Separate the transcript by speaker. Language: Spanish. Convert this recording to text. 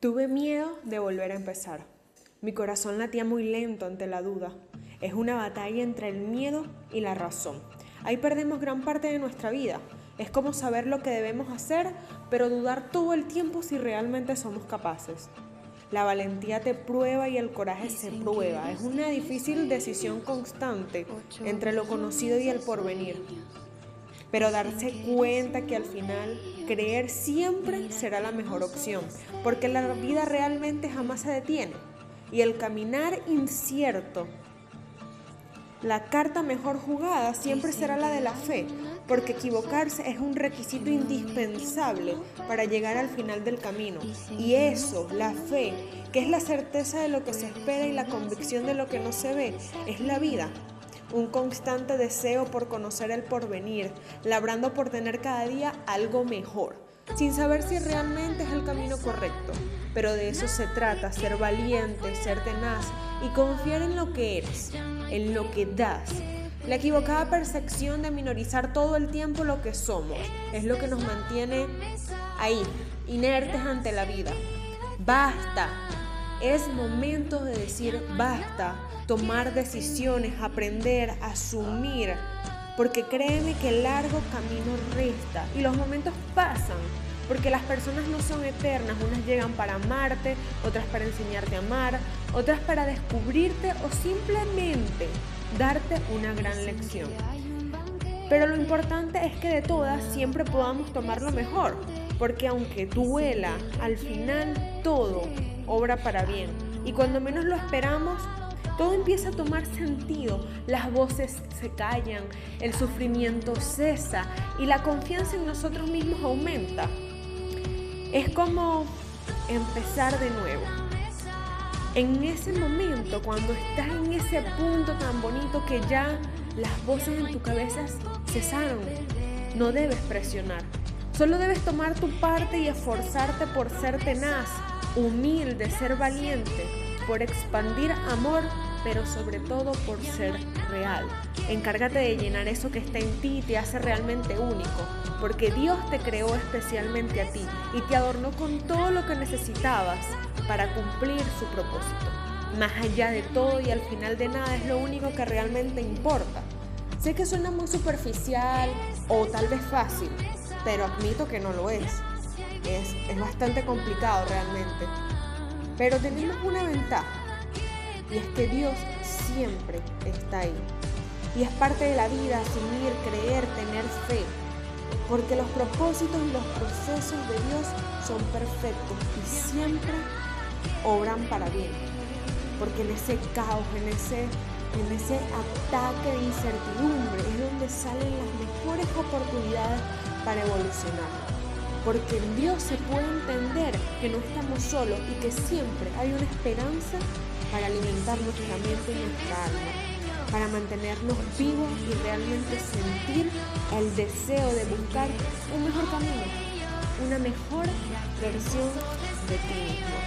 Speaker 1: Tuve miedo de volver a empezar. Mi corazón latía muy lento ante la duda. Es una batalla entre el miedo y la razón. Ahí perdemos gran parte de nuestra vida. Es como saber lo que debemos hacer, pero dudar todo el tiempo si realmente somos capaces. La valentía te prueba y el coraje se prueba. Es una difícil decisión constante entre lo conocido y el porvenir pero darse cuenta que al final creer siempre será la mejor opción, porque la vida realmente jamás se detiene y el caminar incierto. La carta mejor jugada siempre será la de la fe, porque equivocarse es un requisito indispensable para llegar al final del camino. Y eso, la fe, que es la certeza de lo que se espera y la convicción de lo que no se ve, es la vida un constante deseo por conocer el porvenir, labrando por tener cada día algo mejor, sin saber si realmente es el camino correcto. Pero de eso se trata, ser valiente, ser tenaz y confiar en lo que eres, en lo que das. La equivocada percepción de minorizar todo el tiempo lo que somos es lo que nos mantiene ahí, inertes ante la vida. Basta, es momento de decir basta, tomar decisiones, aprender, asumir, porque créeme que el largo camino resta y los momentos pasan, porque las personas no son eternas, unas llegan para amarte, otras para enseñarte a amar, otras para descubrirte o simplemente darte una gran lección. Pero lo importante es que de todas siempre podamos tomar lo mejor, porque aunque duela, al final todo obra para bien. Y cuando menos lo esperamos, todo empieza a tomar sentido, las voces se callan, el sufrimiento cesa y la confianza en nosotros mismos aumenta. Es como empezar de nuevo. En ese momento, cuando estás en ese punto tan bonito que ya las voces en tu cabeza cesaron, no debes presionar. Solo debes tomar tu parte y esforzarte por ser tenaz, humilde, ser valiente, por expandir amor, pero sobre todo por ser real. Encárgate de llenar eso que está en ti y te hace realmente único, porque Dios te creó especialmente a ti y te adornó con todo lo que necesitabas para cumplir su propósito. Más allá de todo y al final de nada es lo único que realmente importa. Sé que suena muy superficial o tal vez fácil, pero admito que no lo es es, bastante complicado realmente. Pero tenemos una ventaja y es que Dios siempre está ahí. Y es parte de la vida asumir, creer, tener fe. Porque los propósitos y los procesos de Dios son perfectos y siempre obran para bien. Porque en ese caos, en ese, en ese ataque de incertidumbre es donde salen las mejores oportunidades para evolucionar porque en Dios se puede entender que no estamos solos y que siempre hay una esperanza para alimentar nuestra mente y nuestra alma, para mantenernos vivos y realmente sentir el deseo de buscar un mejor camino, una mejor versión de ti.